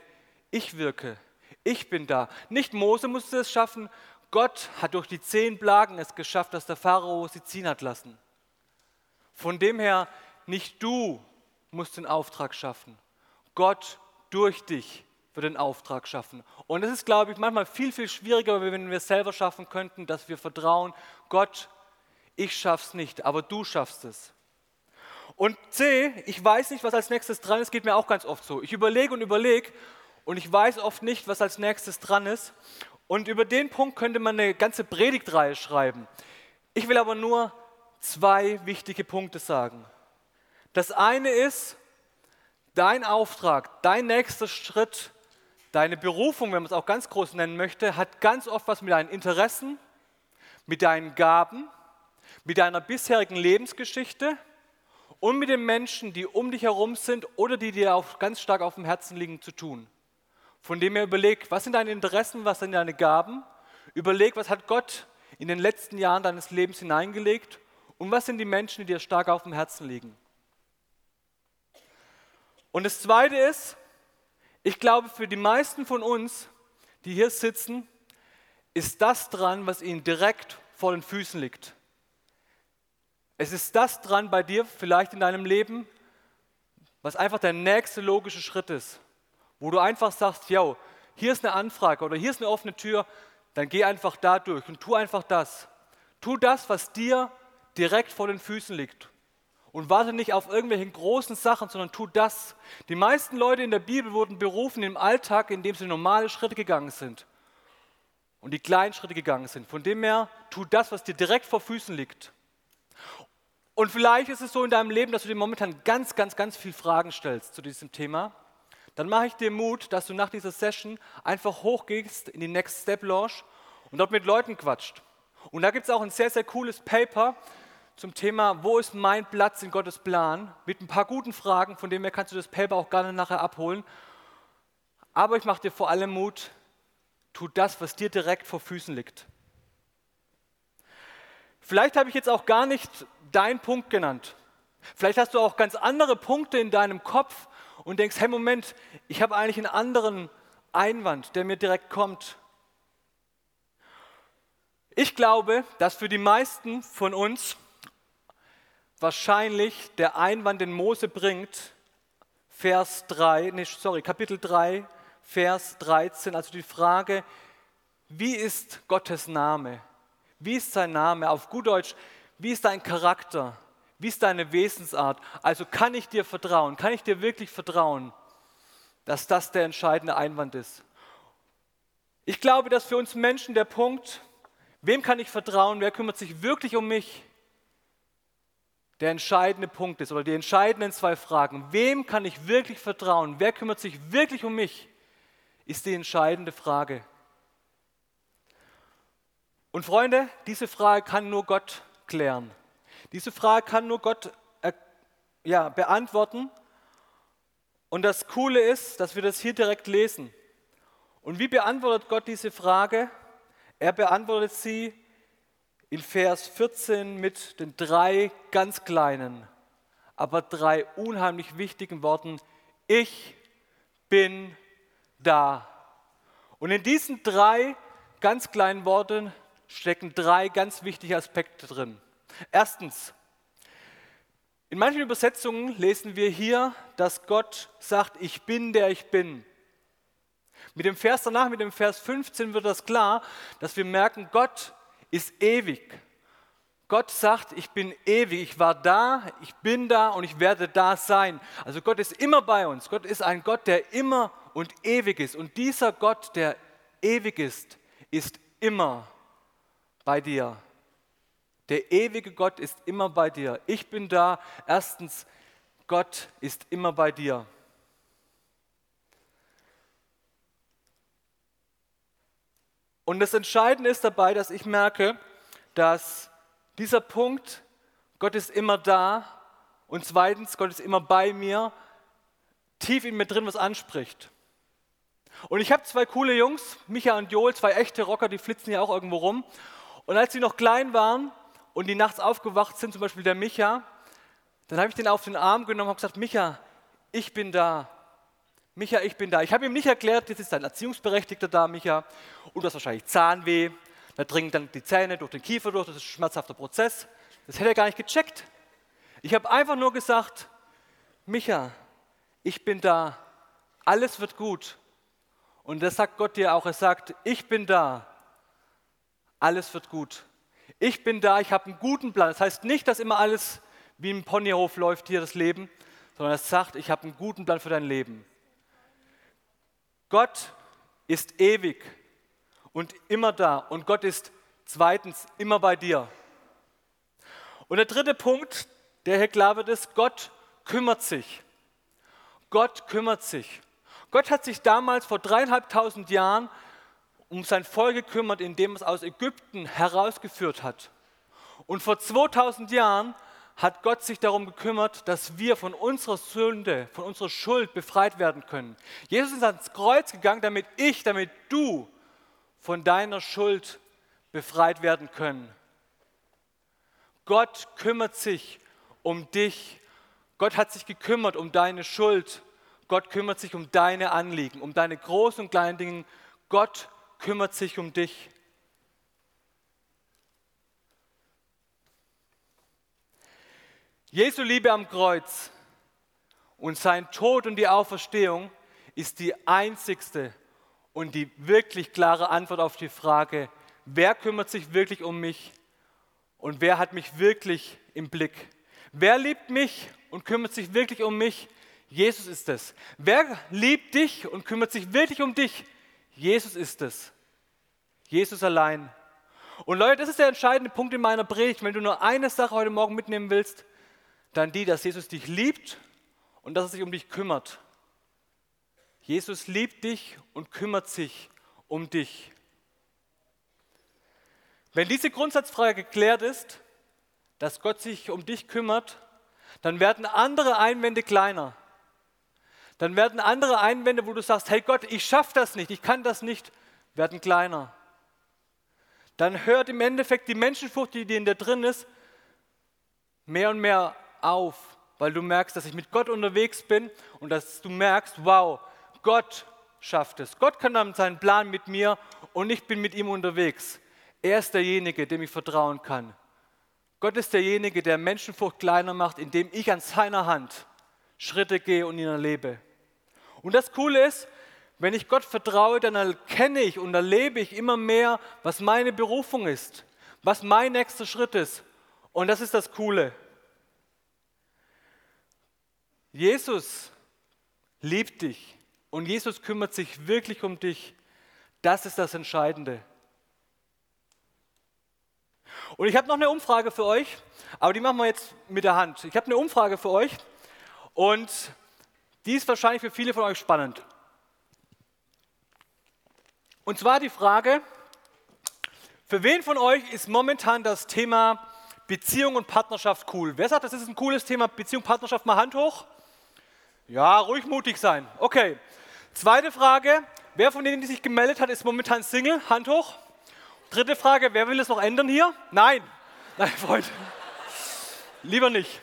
ich wirke, ich bin da. Nicht Mose musste es schaffen, Gott hat durch die zehn Plagen es geschafft, dass der Pharao sie ziehen hat lassen. Von dem her, nicht du musst den Auftrag schaffen. Gott durch dich wird den Auftrag schaffen. Und es ist, glaube ich, manchmal viel, viel schwieriger, wenn wir es selber schaffen könnten, dass wir vertrauen, Gott, ich schaff's nicht, aber du schaffst es. Und C, ich weiß nicht, was als nächstes dran ist, geht mir auch ganz oft so. Ich überlege und überlege und ich weiß oft nicht, was als nächstes dran ist. Und über den Punkt könnte man eine ganze Predigtreihe schreiben. Ich will aber nur zwei wichtige Punkte sagen. Das eine ist, dein Auftrag, dein nächster Schritt, deine Berufung, wenn man es auch ganz groß nennen möchte, hat ganz oft was mit deinen Interessen, mit deinen Gaben, mit deiner bisherigen Lebensgeschichte und mit den Menschen, die um dich herum sind oder die dir auch ganz stark auf dem Herzen liegen, zu tun. Von dem her überleg, was sind deine Interessen, was sind deine Gaben? Überleg, was hat Gott in den letzten Jahren deines Lebens hineingelegt und was sind die Menschen, die dir stark auf dem Herzen liegen? Und das Zweite ist, ich glaube, für die meisten von uns, die hier sitzen, ist das dran, was ihnen direkt vor den Füßen liegt. Es ist das dran bei dir, vielleicht in deinem Leben, was einfach der nächste logische Schritt ist, wo du einfach sagst, yo, hier ist eine Anfrage oder hier ist eine offene Tür, dann geh einfach da durch und tu einfach das. Tu das, was dir direkt vor den Füßen liegt und warte nicht auf irgendwelche großen Sachen, sondern tu das. Die meisten Leute in der Bibel wurden berufen im Alltag, indem sie normale Schritte gegangen sind und die kleinen Schritte gegangen sind. Von dem her, tu das, was dir direkt vor Füßen liegt. Und vielleicht ist es so in deinem Leben, dass du dir momentan ganz, ganz, ganz viele Fragen stellst zu diesem Thema. Dann mache ich dir Mut, dass du nach dieser Session einfach hochgehst in die Next Step Launch und dort mit Leuten quatscht. Und da gibt es auch ein sehr, sehr cooles Paper, zum Thema, wo ist mein Platz in Gottes Plan, mit ein paar guten Fragen, von dem her kannst du das Paper auch gerne nachher abholen. Aber ich mache dir vor allem Mut, tu das, was dir direkt vor Füßen liegt. Vielleicht habe ich jetzt auch gar nicht deinen Punkt genannt. Vielleicht hast du auch ganz andere Punkte in deinem Kopf und denkst, hey Moment, ich habe eigentlich einen anderen Einwand, der mir direkt kommt. Ich glaube, dass für die meisten von uns wahrscheinlich der Einwand, den Mose bringt, Vers 3, nee, sorry, Kapitel 3, Vers 13, also die Frage, wie ist Gottes Name? Wie ist sein Name? Auf gut Deutsch, wie ist dein Charakter? Wie ist deine Wesensart? Also kann ich dir vertrauen? Kann ich dir wirklich vertrauen, dass das der entscheidende Einwand ist? Ich glaube, dass für uns Menschen der Punkt, wem kann ich vertrauen? Wer kümmert sich wirklich um mich? der entscheidende Punkt ist oder die entscheidenden zwei Fragen. Wem kann ich wirklich vertrauen? Wer kümmert sich wirklich um mich? Ist die entscheidende Frage. Und Freunde, diese Frage kann nur Gott klären. Diese Frage kann nur Gott äh, ja, beantworten. Und das Coole ist, dass wir das hier direkt lesen. Und wie beantwortet Gott diese Frage? Er beantwortet sie, in Vers 14 mit den drei ganz kleinen, aber drei unheimlich wichtigen Worten, ich bin da. Und in diesen drei ganz kleinen Worten stecken drei ganz wichtige Aspekte drin. Erstens, in manchen Übersetzungen lesen wir hier, dass Gott sagt, ich bin der ich bin. Mit dem Vers danach, mit dem Vers 15 wird das klar, dass wir merken, Gott ist ewig. Gott sagt, ich bin ewig, ich war da, ich bin da und ich werde da sein. Also Gott ist immer bei uns. Gott ist ein Gott, der immer und ewig ist. Und dieser Gott, der ewig ist, ist immer bei dir. Der ewige Gott ist immer bei dir. Ich bin da. Erstens, Gott ist immer bei dir. Und das Entscheidende ist dabei, dass ich merke, dass dieser Punkt, Gott ist immer da und zweitens, Gott ist immer bei mir, tief in mir drin was anspricht. Und ich habe zwei coole Jungs, Micha und Joel, zwei echte Rocker, die flitzen hier auch irgendwo rum. Und als sie noch klein waren und die nachts aufgewacht sind, zum Beispiel der Micha, dann habe ich den auf den Arm genommen und gesagt, Micha, ich bin da. Micha, ich bin da. Ich habe ihm nicht erklärt, jetzt ist ein Erziehungsberechtigter da, Micha, und du hast wahrscheinlich Zahnweh, da dringen dann die Zähne durch den Kiefer durch, das ist ein schmerzhafter Prozess. Das hätte er gar nicht gecheckt. Ich habe einfach nur gesagt, Micha, ich bin da, alles wird gut. Und das sagt Gott dir auch, er sagt, ich bin da, alles wird gut. Ich bin da, ich habe einen guten Plan. Das heißt nicht, dass immer alles wie im Ponyhof läuft hier das Leben, sondern es sagt, ich habe einen guten Plan für dein Leben. Gott ist ewig und immer da und Gott ist zweitens immer bei dir. Und der dritte Punkt, der hier klar wird, ist, Gott kümmert sich. Gott kümmert sich. Gott hat sich damals vor dreieinhalbtausend Jahren um sein Volk gekümmert, indem es aus Ägypten herausgeführt hat. Und vor 2000 Jahren hat Gott sich darum gekümmert, dass wir von unserer Sünde, von unserer Schuld befreit werden können. Jesus ist ans Kreuz gegangen, damit ich, damit du von deiner Schuld befreit werden können. Gott kümmert sich um dich. Gott hat sich gekümmert um deine Schuld. Gott kümmert sich um deine Anliegen, um deine großen und kleinen Dinge. Gott kümmert sich um dich. Jesu Liebe am Kreuz und sein Tod und die Auferstehung ist die einzigste und die wirklich klare Antwort auf die Frage, wer kümmert sich wirklich um mich und wer hat mich wirklich im Blick? Wer liebt mich und kümmert sich wirklich um mich? Jesus ist es. Wer liebt dich und kümmert sich wirklich um dich? Jesus ist es. Jesus allein. Und Leute, das ist der entscheidende Punkt in meiner Predigt. Wenn du nur eine Sache heute Morgen mitnehmen willst, dann die, dass Jesus dich liebt und dass er sich um dich kümmert. Jesus liebt dich und kümmert sich um dich. Wenn diese Grundsatzfrage geklärt ist, dass Gott sich um dich kümmert, dann werden andere Einwände kleiner. Dann werden andere Einwände, wo du sagst, hey Gott, ich schaffe das nicht, ich kann das nicht, werden kleiner. Dann hört im Endeffekt die Menschenfurcht, die in dir drin ist, mehr und mehr auf, weil du merkst, dass ich mit Gott unterwegs bin und dass du merkst, wow, Gott schafft es. Gott kann dann seinen Plan mit mir und ich bin mit ihm unterwegs. Er ist derjenige, dem ich vertrauen kann. Gott ist derjenige, der Menschenfurcht kleiner macht, indem ich an seiner Hand Schritte gehe und ihn erlebe. Und das Coole ist, wenn ich Gott vertraue, dann erkenne ich und erlebe ich immer mehr, was meine Berufung ist, was mein nächster Schritt ist. Und das ist das Coole. Jesus liebt dich und Jesus kümmert sich wirklich um dich. Das ist das Entscheidende. Und ich habe noch eine Umfrage für euch, aber die machen wir jetzt mit der Hand. Ich habe eine Umfrage für euch und die ist wahrscheinlich für viele von euch spannend. Und zwar die Frage, für wen von euch ist momentan das Thema Beziehung und Partnerschaft cool? Wer sagt, das ist ein cooles Thema, Beziehung, Partnerschaft, mal Hand hoch? Ja, ruhig mutig sein. Okay. Zweite Frage. Wer von denen, die sich gemeldet hat, ist momentan Single? Hand hoch. Dritte Frage, wer will es noch ändern hier? Nein. Nein, Freunde. Lieber nicht.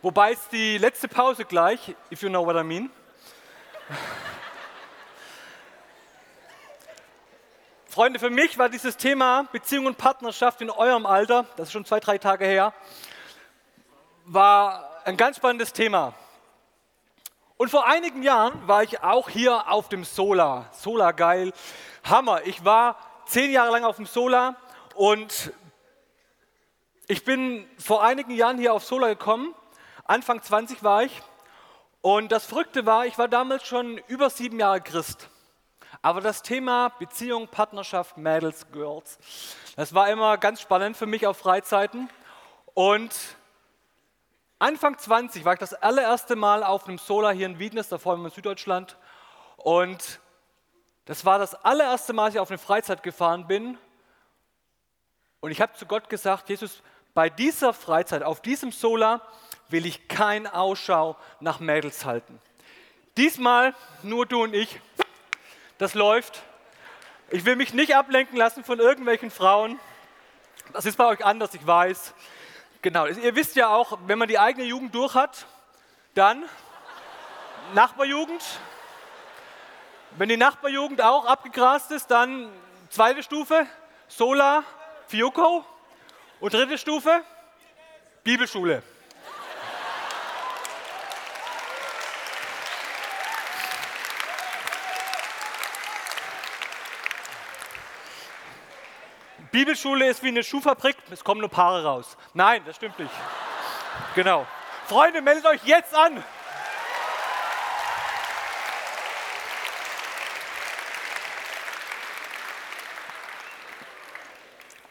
Wobei es die letzte Pause gleich, if you know what I mean. Freunde, für mich war dieses Thema Beziehung und Partnerschaft in eurem Alter, das ist schon zwei, drei Tage her, war ein ganz spannendes Thema. Und vor einigen Jahren war ich auch hier auf dem Solar. Solar geil, Hammer. Ich war zehn Jahre lang auf dem Solar und ich bin vor einigen Jahren hier auf Solar gekommen. Anfang 20 war ich. Und das Verrückte war, ich war damals schon über sieben Jahre Christ. Aber das Thema Beziehung, Partnerschaft, Mädels, Girls, das war immer ganz spannend für mich auf Freizeiten. Und Anfang 20 war ich das allererste Mal auf einem Solar hier in Wiedenest, da vorne in Süddeutschland. Und das war das allererste Mal, dass ich auf eine Freizeit gefahren bin. Und ich habe zu Gott gesagt, Jesus, bei dieser Freizeit, auf diesem Solar, will ich kein Ausschau nach Mädels halten. Diesmal nur du und ich. Das läuft. Ich will mich nicht ablenken lassen von irgendwelchen Frauen. Das ist bei euch anders, ich weiß. Genau, ihr wisst ja auch, wenn man die eigene Jugend durch hat, dann Nachbarjugend. Wenn die Nachbarjugend auch abgegrast ist, dann zweite Stufe, Sola, Fiuco. Und dritte Stufe, Bibelschule. Bibelschule ist wie eine Schuhfabrik, es kommen nur Paare raus. Nein, das stimmt nicht. Genau. Freunde, meldet euch jetzt an.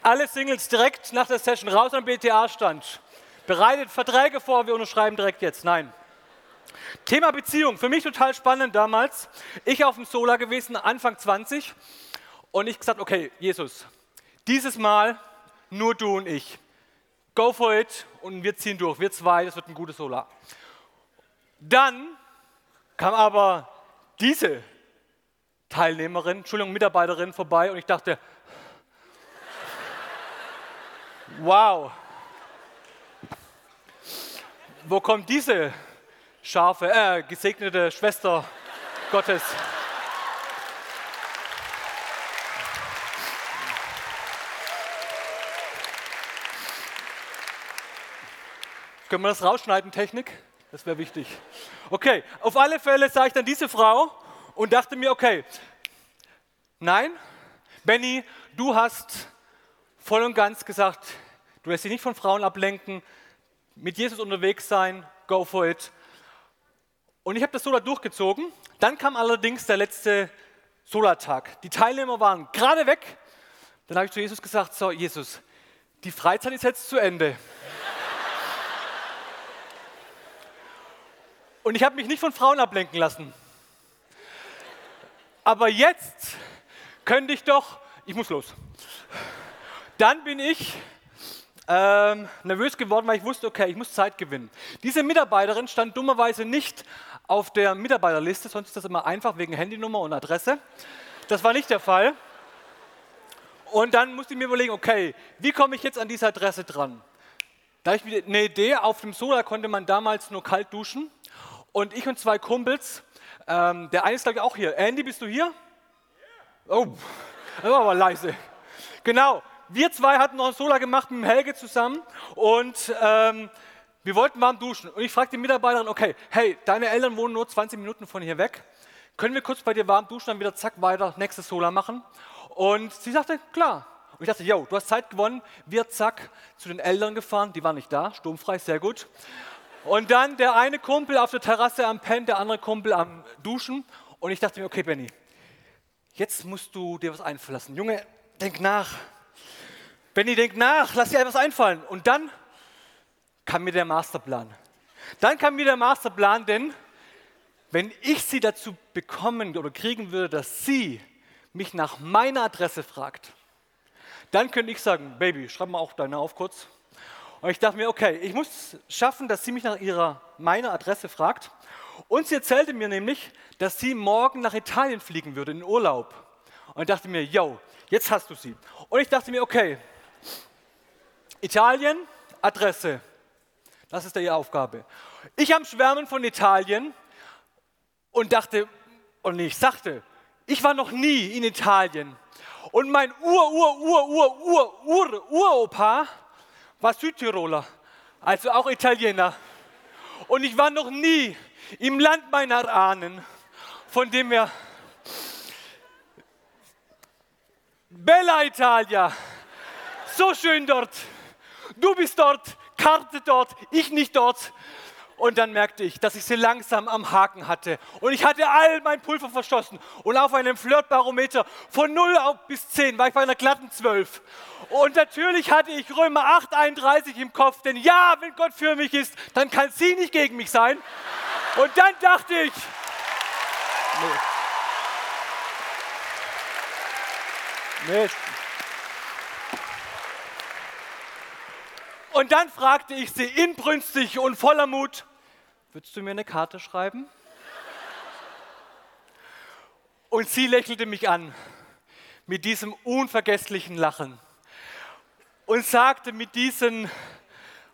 Alle Singles direkt nach der Session raus am BTA-Stand. Bereitet Verträge vor, wir unterschreiben direkt jetzt. Nein. Thema Beziehung, für mich total spannend damals. Ich auf dem Solar gewesen, Anfang 20. Und ich gesagt, okay, Jesus, dieses Mal nur du und ich. Go for it und wir ziehen durch. Wir zwei, das wird ein gutes Solar. Dann kam aber diese Teilnehmerin, Entschuldigung, Mitarbeiterin vorbei und ich dachte, wow, wo kommt diese scharfe, äh, gesegnete Schwester Gottes? Können wir das rausschneiden, Technik? Das wäre wichtig. Okay, auf alle Fälle sah ich dann diese Frau und dachte mir, okay, nein, Benny, du hast voll und ganz gesagt, du lässt dich nicht von Frauen ablenken, mit Jesus unterwegs sein, go for it. Und ich habe das Solar durchgezogen. Dann kam allerdings der letzte Solartag. Die Teilnehmer waren gerade weg. Dann habe ich zu Jesus gesagt, so Jesus, die Freizeit ist jetzt zu Ende. Und ich habe mich nicht von Frauen ablenken lassen. Aber jetzt könnte ich doch, ich muss los. Dann bin ich ähm, nervös geworden, weil ich wusste, okay, ich muss Zeit gewinnen. Diese Mitarbeiterin stand dummerweise nicht auf der Mitarbeiterliste, sonst ist das immer einfach wegen Handynummer und Adresse. Das war nicht der Fall. Und dann musste ich mir überlegen, okay, wie komme ich jetzt an diese Adresse dran? Da ich eine Idee, auf dem Solar konnte man damals nur kalt duschen. Und ich und zwei Kumpels, ähm, der eine ist glaube ich auch hier. Andy, bist du hier? Oh, das war aber leise. Genau, wir zwei hatten noch ein Solar gemacht mit dem Helge zusammen und ähm, wir wollten warm duschen. Und ich fragte die Mitarbeiterin, okay, hey, deine Eltern wohnen nur 20 Minuten von hier weg. Können wir kurz bei dir warm duschen, dann wieder zack weiter, nächstes Solar machen? Und sie sagte, klar. Und ich dachte, yo, du hast Zeit gewonnen. Wir zack zu den Eltern gefahren, die waren nicht da, sturmfrei, sehr gut. Und dann der eine Kumpel auf der Terrasse am Pen, der andere Kumpel am Duschen. Und ich dachte mir, okay, Benny, jetzt musst du dir was einfallen. Junge, denk nach. Benny, denk nach, lass dir etwas einfallen. Und dann kam mir der Masterplan. Dann kam mir der Masterplan, denn wenn ich sie dazu bekommen oder kriegen würde, dass sie mich nach meiner Adresse fragt, dann könnte ich sagen, Baby, schreib mal auch deine auf kurz. Und ich dachte mir, okay, ich muss schaffen, dass sie mich nach ihrer, meiner Adresse fragt. Und sie erzählte mir nämlich, dass sie morgen nach Italien fliegen würde in Urlaub. und dachte mir, yo, jetzt hast du sie. Und ich dachte mir, okay, Italien, Adresse. Das ist ihre Aufgabe. Ich am Schwärmen von Italien und dachte, und ich sagte, ich war noch nie in Italien. Und mein Ur, Ur, Ur, Ur, Ur, Ur, Uropa war Südtiroler, also auch Italiener. Und ich war noch nie im Land meiner Ahnen, von dem her Bella Italia, so schön dort. Du bist dort, Karte dort, ich nicht dort. Und dann merkte ich, dass ich sie langsam am Haken hatte. Und ich hatte all mein Pulver verschossen. Und auf einem Flirtbarometer von 0 bis 10 war ich bei einer glatten 12. Und natürlich hatte ich Römer 8, 31 im Kopf. Denn ja, wenn Gott für mich ist, dann kann sie nicht gegen mich sein. Und dann dachte ich, nee. Nee. Und dann fragte ich sie inbrünstig und voller Mut, würdest du mir eine Karte schreiben? Und sie lächelte mich an mit diesem unvergesslichen Lachen und sagte mit diesen,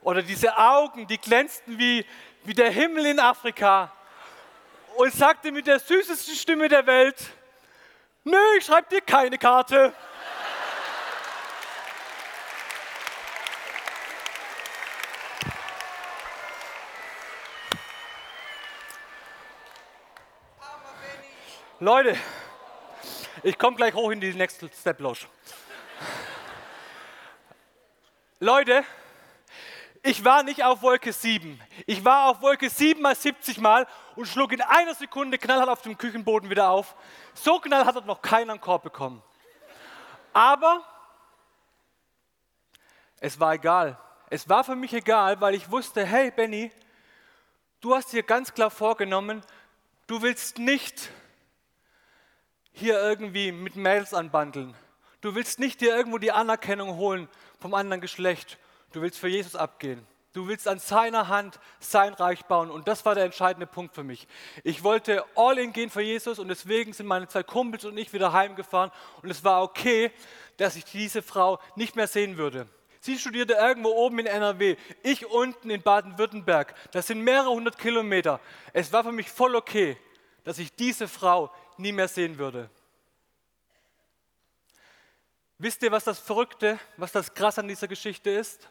oder diese Augen, die glänzten wie, wie der Himmel in Afrika, und sagte mit der süßesten Stimme der Welt, nö, ich schreibe dir keine Karte. Leute, ich komme gleich hoch in die nächste Step Losch. Leute, ich war nicht auf Wolke 7. Ich war auf Wolke 7 mal 70 Mal und schlug in einer Sekunde knallhart auf dem Küchenboden wieder auf. So knallhart hat noch keiner einen Korb bekommen. Aber es war egal. Es war für mich egal, weil ich wusste, hey Benny, du hast dir ganz klar vorgenommen, du willst nicht hier irgendwie mit Mails anbandeln. Du willst nicht dir irgendwo die Anerkennung holen vom anderen Geschlecht. Du willst für Jesus abgehen. Du willst an seiner Hand sein Reich bauen. Und das war der entscheidende Punkt für mich. Ich wollte all in gehen für Jesus und deswegen sind meine zwei Kumpels und ich wieder heimgefahren. Und es war okay, dass ich diese Frau nicht mehr sehen würde. Sie studierte irgendwo oben in NRW, ich unten in Baden-Württemberg. Das sind mehrere hundert Kilometer. Es war für mich voll okay, dass ich diese Frau nie mehr sehen würde. Wisst ihr, was das Verrückte, was das Krass an dieser Geschichte ist?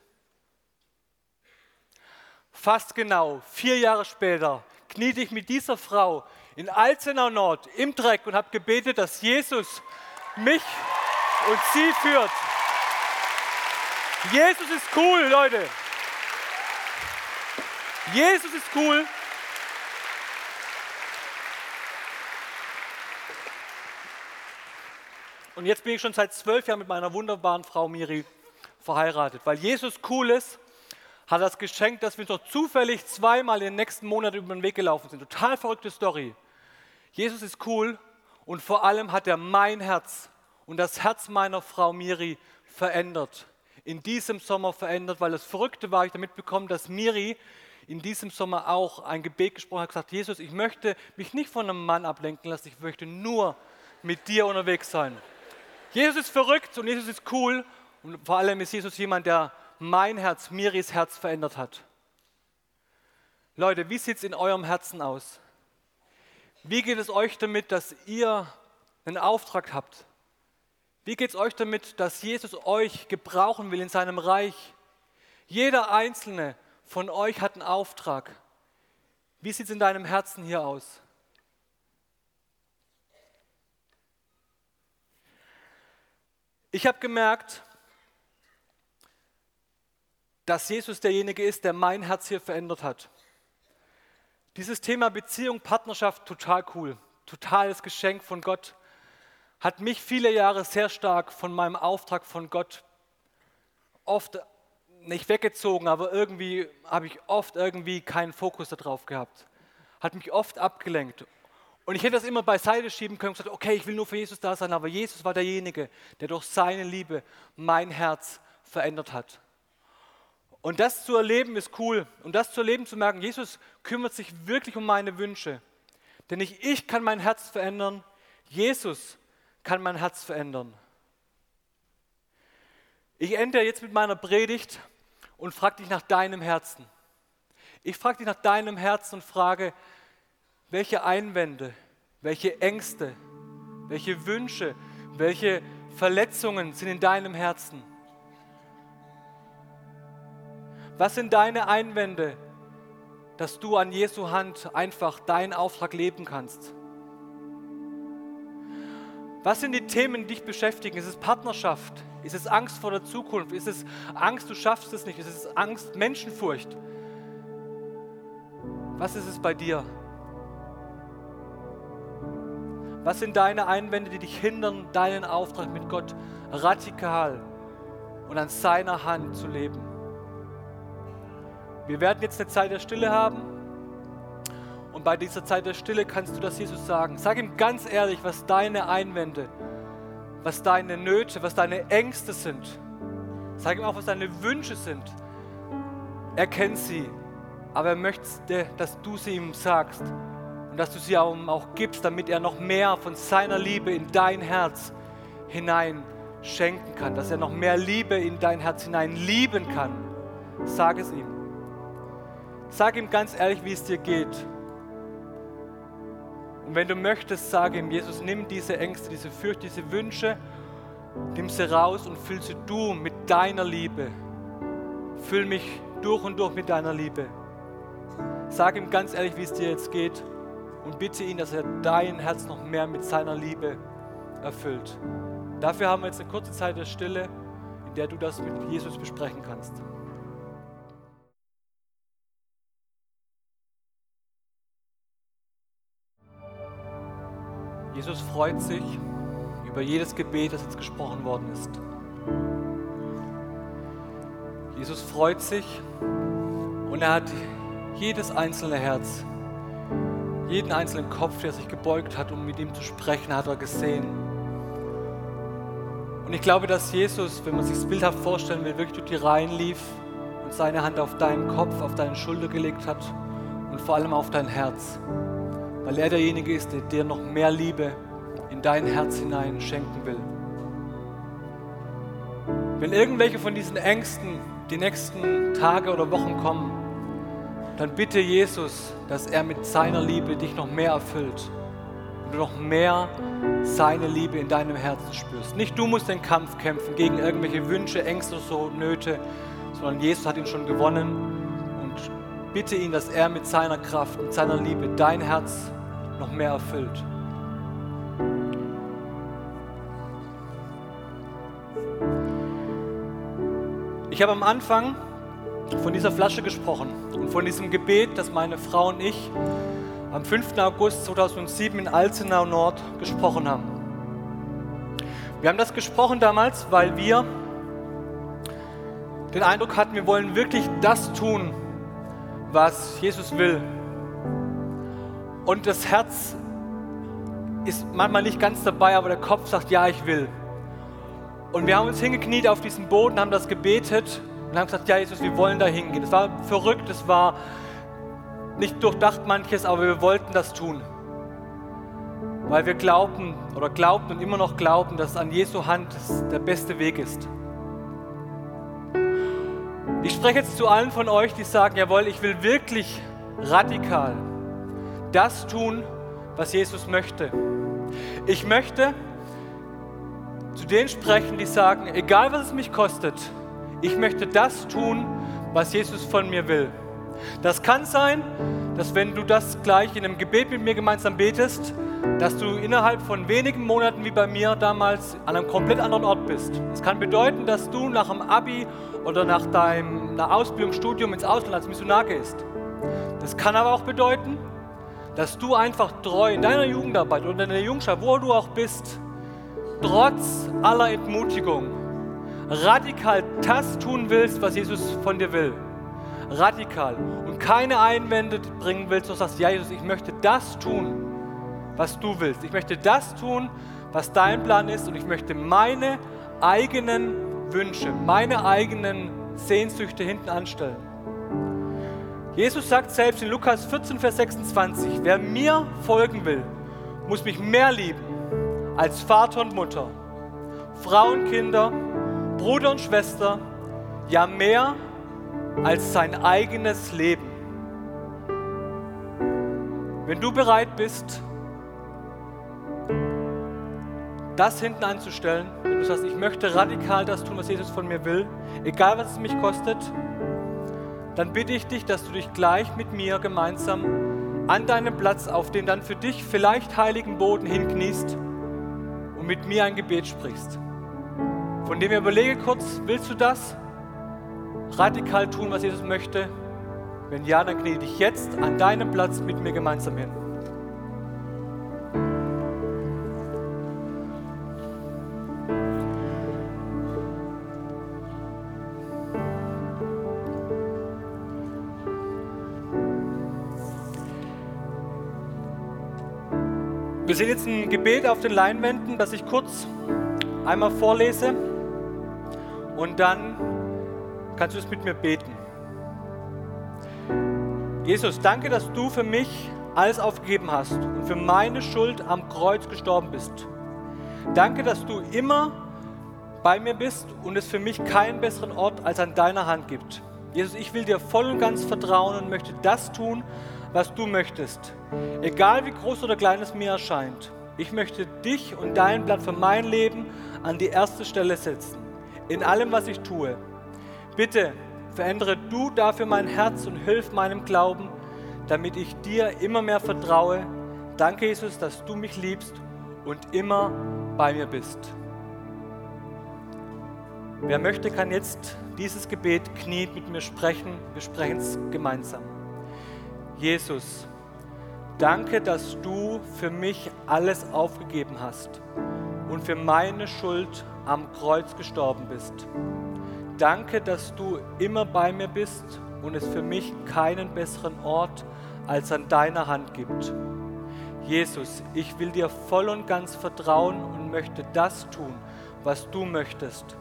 Fast genau vier Jahre später kniete ich mit dieser Frau in Alzenau Nord im Dreck und habe gebetet, dass Jesus mich und sie führt. Jesus ist cool, Leute. Jesus ist cool. Und jetzt bin ich schon seit zwölf Jahren mit meiner wunderbaren Frau Miri verheiratet. Weil Jesus cool ist, hat das geschenkt, dass wir uns noch zufällig zweimal in den nächsten Monaten über den Weg gelaufen sind. Total verrückte Story. Jesus ist cool und vor allem hat er mein Herz und das Herz meiner Frau Miri verändert. In diesem Sommer verändert, weil das Verrückte war, ich damit bekommen, dass Miri in diesem Sommer auch ein Gebet gesprochen hat, gesagt, Jesus, ich möchte mich nicht von einem Mann ablenken lassen, ich möchte nur mit dir unterwegs sein. Jesus ist verrückt und Jesus ist cool und vor allem ist Jesus jemand, der mein Herz, Miris Herz verändert hat. Leute, wie sieht es in eurem Herzen aus? Wie geht es euch damit, dass ihr einen Auftrag habt? Wie geht es euch damit, dass Jesus euch gebrauchen will in seinem Reich? Jeder einzelne von euch hat einen Auftrag. Wie sieht es in deinem Herzen hier aus? Ich habe gemerkt, dass Jesus derjenige ist, der mein Herz hier verändert hat. Dieses Thema Beziehung, Partnerschaft, total cool, totales Geschenk von Gott, hat mich viele Jahre sehr stark von meinem Auftrag von Gott oft nicht weggezogen, aber irgendwie habe ich oft irgendwie keinen Fokus darauf gehabt. Hat mich oft abgelenkt. Und ich hätte das immer beiseite schieben können und gesagt, okay, ich will nur für Jesus da sein, aber Jesus war derjenige, der durch seine Liebe mein Herz verändert hat. Und das zu erleben ist cool. Und das zu erleben, zu merken, Jesus kümmert sich wirklich um meine Wünsche. Denn nicht ich kann mein Herz verändern, Jesus kann mein Herz verändern. Ich ende jetzt mit meiner Predigt und frage dich nach deinem Herzen. Ich frage dich nach deinem Herzen und frage, welche Einwände, welche Ängste, welche Wünsche, welche Verletzungen sind in deinem Herzen? Was sind deine Einwände, dass du an Jesu Hand einfach deinen Auftrag leben kannst? Was sind die Themen, die dich beschäftigen? Ist es Partnerschaft? Ist es Angst vor der Zukunft? Ist es Angst, du schaffst es nicht? Ist es Angst, Menschenfurcht? Was ist es bei dir? Was sind deine Einwände, die dich hindern, deinen Auftrag mit Gott radikal und an seiner Hand zu leben? Wir werden jetzt eine Zeit der Stille haben. Und bei dieser Zeit der Stille kannst du das Jesus sagen. Sag ihm ganz ehrlich, was deine Einwände, was deine Nöte, was deine Ängste sind. Sag ihm auch, was deine Wünsche sind. Er kennt sie, aber er möchte, dass du sie ihm sagst und dass du sie ihm auch gibst, damit er noch mehr von seiner Liebe in dein Herz hinein schenken kann, dass er noch mehr Liebe in dein Herz hinein lieben kann. Sag es ihm. Sag ihm ganz ehrlich, wie es dir geht. Und wenn du möchtest, sage ihm, Jesus, nimm diese Ängste, diese Fürchte, diese Wünsche, nimm sie raus und füll sie du mit deiner Liebe. Füll mich durch und durch mit deiner Liebe. Sag ihm ganz ehrlich, wie es dir jetzt geht und bitte ihn, dass er dein Herz noch mehr mit seiner Liebe erfüllt. Dafür haben wir jetzt eine kurze Zeit der Stille, in der du das mit Jesus besprechen kannst. Jesus freut sich über jedes Gebet, das jetzt gesprochen worden ist. Jesus freut sich und er hat jedes einzelne Herz jeden einzelnen Kopf, der sich gebeugt hat, um mit ihm zu sprechen, hat er gesehen. Und ich glaube, dass Jesus, wenn man sich das bildhaft vorstellen will, wirklich durch die Reihen lief und seine Hand auf deinen Kopf, auf deine Schulter gelegt hat und vor allem auf dein Herz. Weil er derjenige ist, der dir noch mehr Liebe in dein Herz hinein schenken will. Wenn irgendwelche von diesen Ängsten die nächsten Tage oder Wochen kommen, dann bitte Jesus, dass er mit seiner Liebe dich noch mehr erfüllt und du noch mehr seine Liebe in deinem Herzen spürst. Nicht du musst den Kampf kämpfen gegen irgendwelche Wünsche, Ängste, so Nöte, sondern Jesus hat ihn schon gewonnen und bitte ihn, dass er mit seiner Kraft, mit seiner Liebe dein Herz noch mehr erfüllt. Ich habe am Anfang von dieser Flasche gesprochen und von diesem Gebet, das meine Frau und ich am 5. August 2007 in Alzenau Nord gesprochen haben. Wir haben das gesprochen damals, weil wir den Eindruck hatten, wir wollen wirklich das tun, was Jesus will. Und das Herz ist manchmal nicht ganz dabei, aber der Kopf sagt, ja, ich will. Und wir haben uns hingekniet auf diesem Boden, haben das gebetet und haben gesagt, ja Jesus, wir wollen da hingehen. Es war verrückt, es war nicht durchdacht manches, aber wir wollten das tun. Weil wir glaubten oder glaubten und immer noch glauben, dass an Jesu Hand der beste Weg ist. Ich spreche jetzt zu allen von euch, die sagen, jawohl, ich will wirklich radikal das tun, was Jesus möchte. Ich möchte zu denen sprechen, die sagen, egal was es mich kostet, ich möchte das tun, was Jesus von mir will. Das kann sein, dass wenn du das gleich in einem Gebet mit mir gemeinsam betest, dass du innerhalb von wenigen Monaten wie bei mir damals an einem komplett anderen Ort bist. Es kann bedeuten, dass du nach dem Abi oder nach deiner Ausbildung, Studium ins Ausland als Missionar gehst. Das kann aber auch bedeuten, dass du einfach treu in deiner Jugendarbeit oder in der Jungschaft, wo du auch bist, trotz aller Entmutigung, radikal das tun willst, was Jesus von dir will. Radikal. Und keine Einwände bringen willst, sondern sagst, ja Jesus, ich möchte das tun, was du willst. Ich möchte das tun, was dein Plan ist und ich möchte meine eigenen Wünsche, meine eigenen Sehnsüchte hinten anstellen. Jesus sagt selbst in Lukas 14, Vers 26, wer mir folgen will, muss mich mehr lieben als Vater und Mutter, Frau und Kinder, Bruder und Schwester, ja mehr als sein eigenes Leben. Wenn du bereit bist, das hinten anzustellen, wenn du sagst, ich möchte radikal das tun, was Jesus von mir will, egal was es mich kostet, dann bitte ich dich, dass du dich gleich mit mir gemeinsam an deinem Platz auf den dann für dich vielleicht heiligen Boden hinkniest und mit mir ein Gebet sprichst. Von dem ich überlege kurz, willst du das radikal tun, was Jesus möchte? Wenn ja, dann knie dich jetzt an deinem Platz mit mir gemeinsam hin. Wir sehen jetzt ein Gebet auf den Leinwänden, das ich kurz einmal vorlese und dann kannst du es mit mir beten. Jesus, danke, dass du für mich alles aufgegeben hast und für meine Schuld am Kreuz gestorben bist. Danke, dass du immer bei mir bist und es für mich keinen besseren Ort als an deiner Hand gibt. Jesus, ich will dir voll und ganz vertrauen und möchte das tun, was du möchtest. Egal wie groß oder klein es mir erscheint. Ich möchte dich und dein Blatt für mein Leben an die erste Stelle setzen. In allem, was ich tue. Bitte verändere du dafür mein Herz und hilf meinem Glauben, damit ich dir immer mehr vertraue. Danke, Jesus, dass du mich liebst und immer bei mir bist. Wer möchte, kann jetzt dieses Gebet kniet mit mir sprechen. Wir sprechen es gemeinsam. Jesus, danke, dass du für mich alles aufgegeben hast und für meine Schuld am Kreuz gestorben bist. Danke, dass du immer bei mir bist und es für mich keinen besseren Ort als an deiner Hand gibt. Jesus, ich will dir voll und ganz vertrauen und möchte das tun, was du möchtest,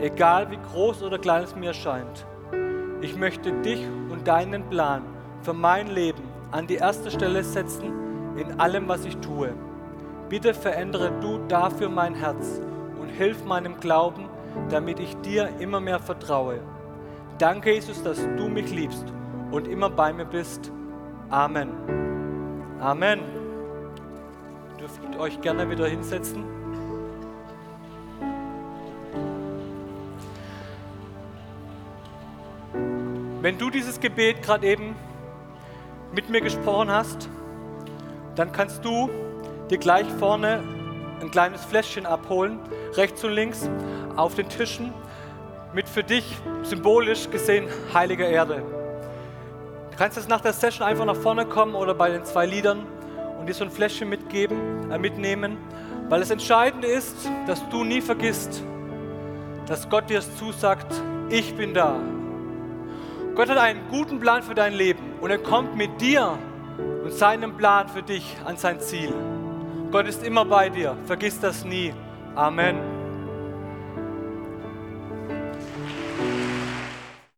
egal wie groß oder klein es mir scheint. Ich möchte dich und deinen Plan für mein Leben an die erste Stelle setzen in allem, was ich tue. Bitte verändere du dafür mein Herz und hilf meinem Glauben, damit ich dir immer mehr vertraue. Danke, Jesus, dass du mich liebst und immer bei mir bist. Amen. Amen. Dürft euch gerne wieder hinsetzen. Wenn du dieses Gebet gerade eben mit mir gesprochen hast, dann kannst du dir gleich vorne ein kleines Fläschchen abholen, rechts und links auf den Tischen mit für dich symbolisch gesehen heiliger Erde. Du kannst jetzt nach der Session einfach nach vorne kommen oder bei den zwei Liedern und dir so ein Fläschchen mitgeben, äh, mitnehmen, weil das Entscheidende ist, dass du nie vergisst, dass Gott dir zusagt, ich bin da. Gott hat einen guten Plan für dein Leben und er kommt mit dir und seinem Plan für dich an sein Ziel. Gott ist immer bei dir, vergiss das nie. Amen.